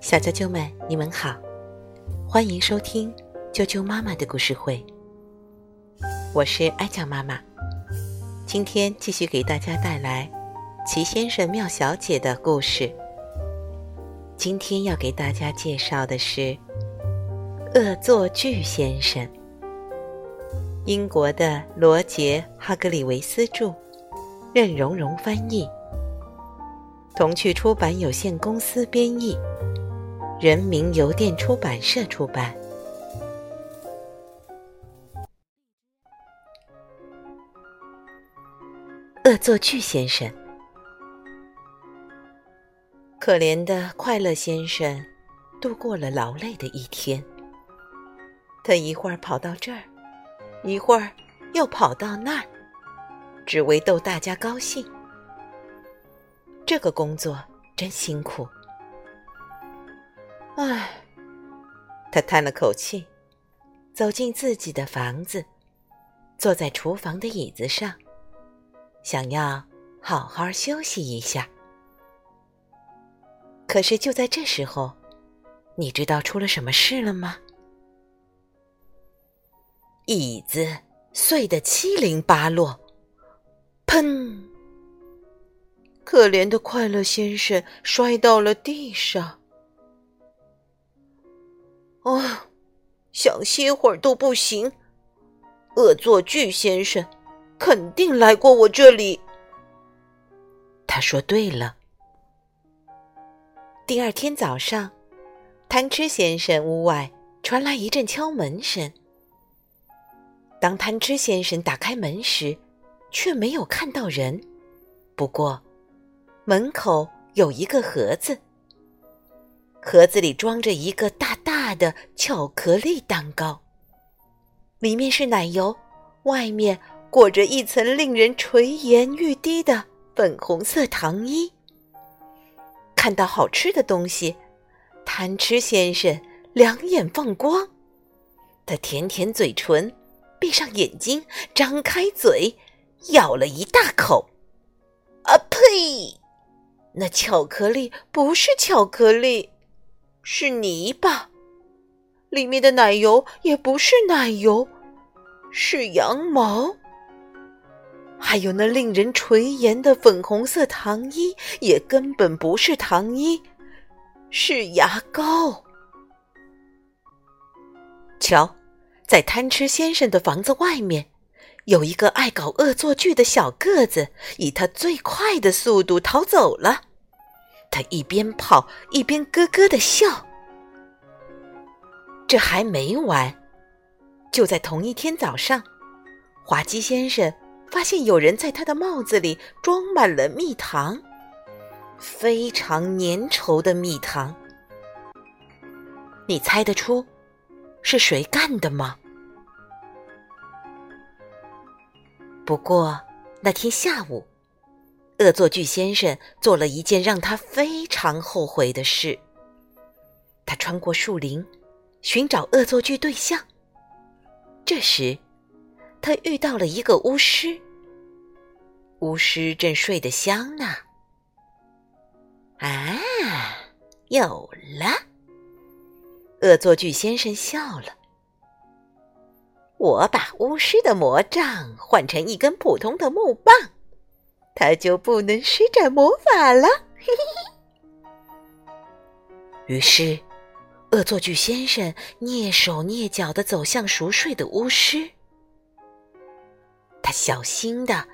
小啾啾们，你们好，欢迎收听啾啾妈妈的故事会。我是艾酱妈妈，今天继续给大家带来齐先生、妙小姐的故事。今天要给大家介绍的是《恶作剧先生》，英国的罗杰·哈格里维斯著，任蓉蓉翻译。童趣出版有限公司编译，人民邮电出版社出版。恶作剧先生，可怜的快乐先生，度过了劳累的一天。他一会儿跑到这儿，一会儿又跑到那儿，只为逗大家高兴。这个工作真辛苦，唉，他叹了口气，走进自己的房子，坐在厨房的椅子上，想要好好休息一下。可是就在这时候，你知道出了什么事了吗？椅子碎得七零八落，砰！可怜的快乐先生摔到了地上。啊，想歇会儿都不行。恶作剧先生肯定来过我这里。他说对了。第二天早上，贪吃先生屋外传来一阵敲门声。当贪吃先生打开门时，却没有看到人。不过，门口有一个盒子，盒子里装着一个大大的巧克力蛋糕，里面是奶油，外面裹着一层令人垂涎欲滴的粉红色糖衣。看到好吃的东西，贪吃先生两眼放光，他舔舔嘴唇，闭上眼睛，张开嘴，咬了一大口。啊呸！那巧克力不是巧克力，是泥巴；里面的奶油也不是奶油，是羊毛。还有那令人垂涎的粉红色糖衣，也根本不是糖衣，是牙膏。瞧，在贪吃先生的房子外面，有一个爱搞恶作剧的小个子，以他最快的速度逃走了。他一边跑一边咯咯的笑。这还没完，就在同一天早上，滑稽先生发现有人在他的帽子里装满了蜜糖，非常粘稠的蜜糖。你猜得出是谁干的吗？不过那天下午。恶作剧先生做了一件让他非常后悔的事。他穿过树林，寻找恶作剧对象。这时，他遇到了一个巫师。巫师正睡得香呢。啊，有了！恶作剧先生笑了。我把巫师的魔杖换成一根普通的木棒。他就不能施展魔法了。嘿 嘿于是，恶作剧先生蹑手蹑脚的走向熟睡的巫师。他小心的、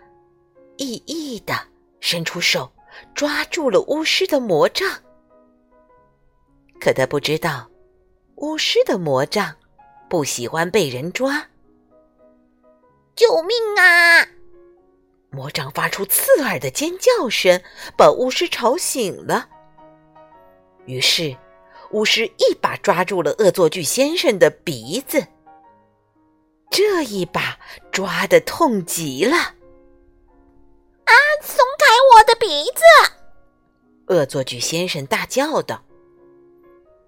翼翼的伸出手，抓住了巫师的魔杖。可他不知道，巫师的魔杖不喜欢被人抓。救命啊！魔杖发出刺耳的尖叫声，把巫师吵醒了。于是，巫师一把抓住了恶作剧先生的鼻子。这一把抓的痛极了！啊！松开我的鼻子！恶作剧先生大叫道。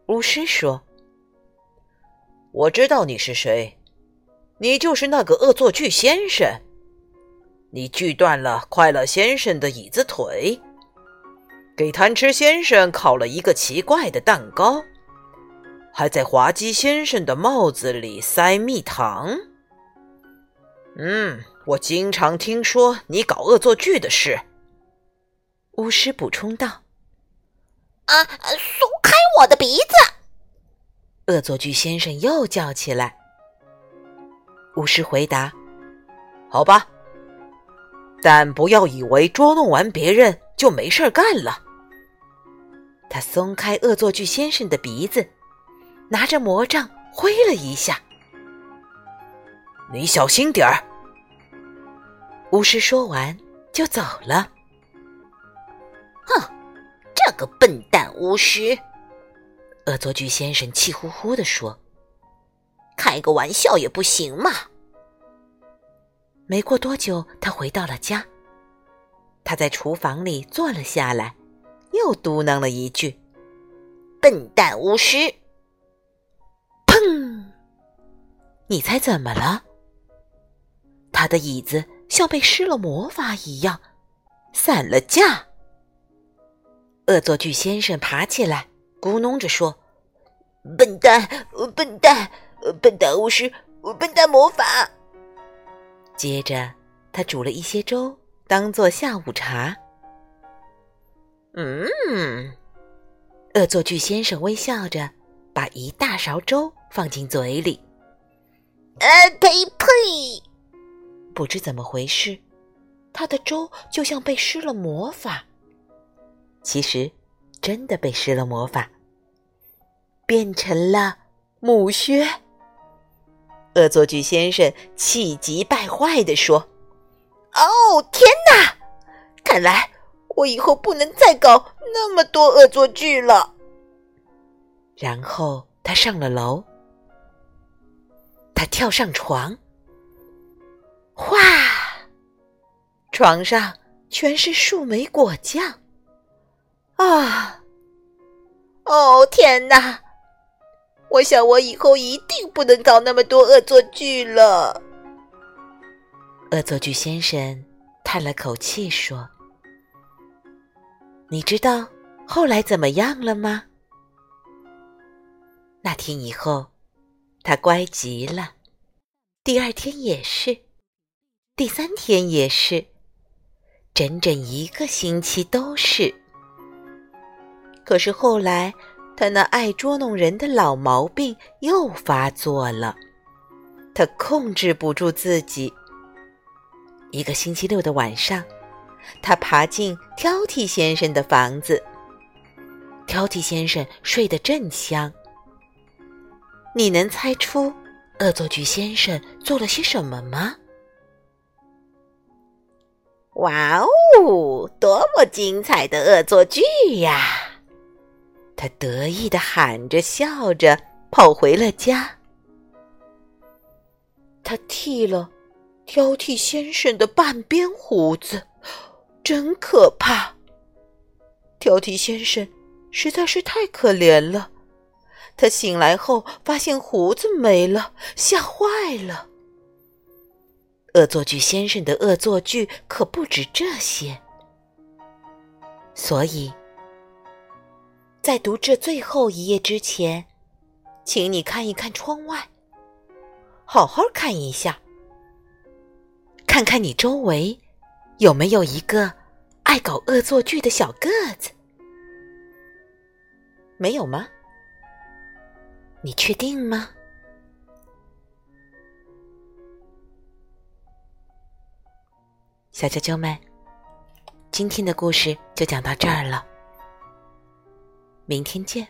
巫师说：“我知道你是谁，你就是那个恶作剧先生。”你锯断了快乐先生的椅子腿，给贪吃先生烤了一个奇怪的蛋糕，还在滑稽先生的帽子里塞蜜糖。嗯，我经常听说你搞恶作剧的事。巫师补充道：“啊，松开我的鼻子！”恶作剧先生又叫起来。巫师回答：“好吧，但不要以为捉弄完别人就没事干了。”他松开恶作剧先生的鼻子，拿着魔杖挥了一下。“你小心点儿！”巫师说完就走了。哼，这个笨蛋巫师！恶作剧先生气呼呼地说。开个玩笑也不行嘛！没过多久，他回到了家。他在厨房里坐了下来，又嘟囔了一句：“笨蛋巫师！”砰！你猜怎么了？他的椅子像被施了魔法一样散了架。恶作剧先生爬起来，咕哝着说：“笨蛋，笨蛋！”笨蛋巫师，笨蛋魔法。接着，他煮了一些粥当做下午茶。嗯，恶作剧先生微笑着把一大勺粥放进嘴里。呃，呸呸！不知怎么回事，他的粥就像被施了魔法。其实，真的被施了魔法，变成了母靴。恶作剧先生气急败坏地说：“哦，天哪！看来我以后不能再搞那么多恶作剧了。”然后他上了楼，他跳上床，哗！床上全是树莓果酱。啊！哦，天哪！我想，我以后一定不能搞那么多恶作剧了。恶作剧先生叹了口气说：“你知道后来怎么样了吗？”那天以后，他乖极了。第二天也是，第三天也是，整整一个星期都是。可是后来。他那爱捉弄人的老毛病又发作了，他控制不住自己。一个星期六的晚上，他爬进挑剔先生的房子。挑剔先生睡得正香。你能猜出恶作剧先生做了些什么吗？哇哦，多么精彩的恶作剧呀！他得意的喊着，笑着跑回了家。他剃了挑剔先生的半边胡子，真可怕。挑剔先生实在是太可怜了。他醒来后发现胡子没了，吓坏了。恶作剧先生的恶作剧可不止这些，所以。在读这最后一页之前，请你看一看窗外，好好看一下，看看你周围有没有一个爱搞恶作剧的小个子。没有吗？你确定吗？小啾啾们，今天的故事就讲到这儿了。明天见。